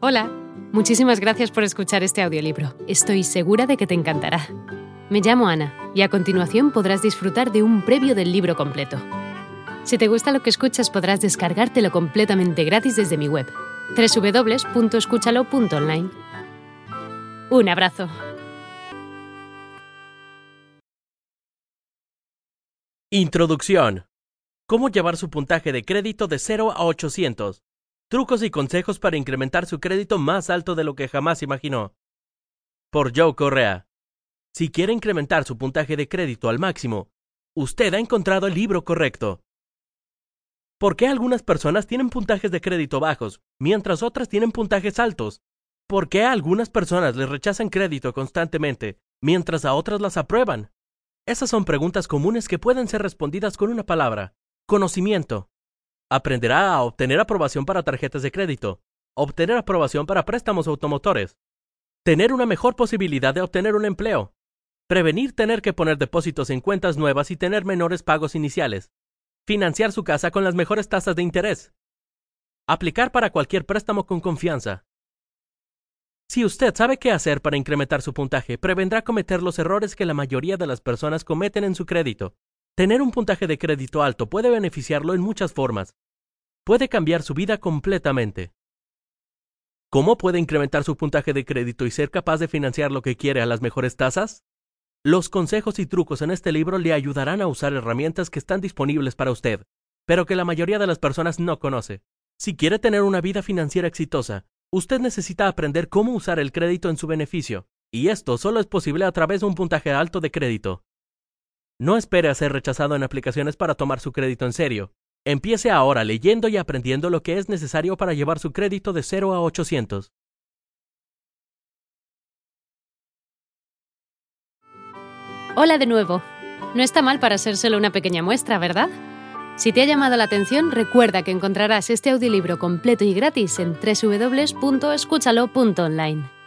Hola, muchísimas gracias por escuchar este audiolibro. Estoy segura de que te encantará. Me llamo Ana y a continuación podrás disfrutar de un previo del libro completo. Si te gusta lo que escuchas podrás descargártelo completamente gratis desde mi web, www.escúchalo.online. Un abrazo. Introducción. Cómo llevar su puntaje de crédito de 0 a 800. Trucos y consejos para incrementar su crédito más alto de lo que jamás imaginó. Por Joe Correa. Si quiere incrementar su puntaje de crédito al máximo, usted ha encontrado el libro correcto. ¿Por qué algunas personas tienen puntajes de crédito bajos, mientras otras tienen puntajes altos? ¿Por qué a algunas personas les rechazan crédito constantemente, mientras a otras las aprueban? Esas son preguntas comunes que pueden ser respondidas con una palabra, conocimiento. Aprenderá a obtener aprobación para tarjetas de crédito, obtener aprobación para préstamos automotores, tener una mejor posibilidad de obtener un empleo, prevenir tener que poner depósitos en cuentas nuevas y tener menores pagos iniciales, financiar su casa con las mejores tasas de interés, aplicar para cualquier préstamo con confianza. Si usted sabe qué hacer para incrementar su puntaje, prevendrá cometer los errores que la mayoría de las personas cometen en su crédito. Tener un puntaje de crédito alto puede beneficiarlo en muchas formas. Puede cambiar su vida completamente. ¿Cómo puede incrementar su puntaje de crédito y ser capaz de financiar lo que quiere a las mejores tasas? Los consejos y trucos en este libro le ayudarán a usar herramientas que están disponibles para usted, pero que la mayoría de las personas no conoce. Si quiere tener una vida financiera exitosa, usted necesita aprender cómo usar el crédito en su beneficio, y esto solo es posible a través de un puntaje alto de crédito. No espere a ser rechazado en aplicaciones para tomar su crédito en serio. Empiece ahora leyendo y aprendiendo lo que es necesario para llevar su crédito de 0 a 800. Hola de nuevo. No está mal para ser solo una pequeña muestra, ¿verdad? Si te ha llamado la atención, recuerda que encontrarás este audiolibro completo y gratis en www.escúchalo.online.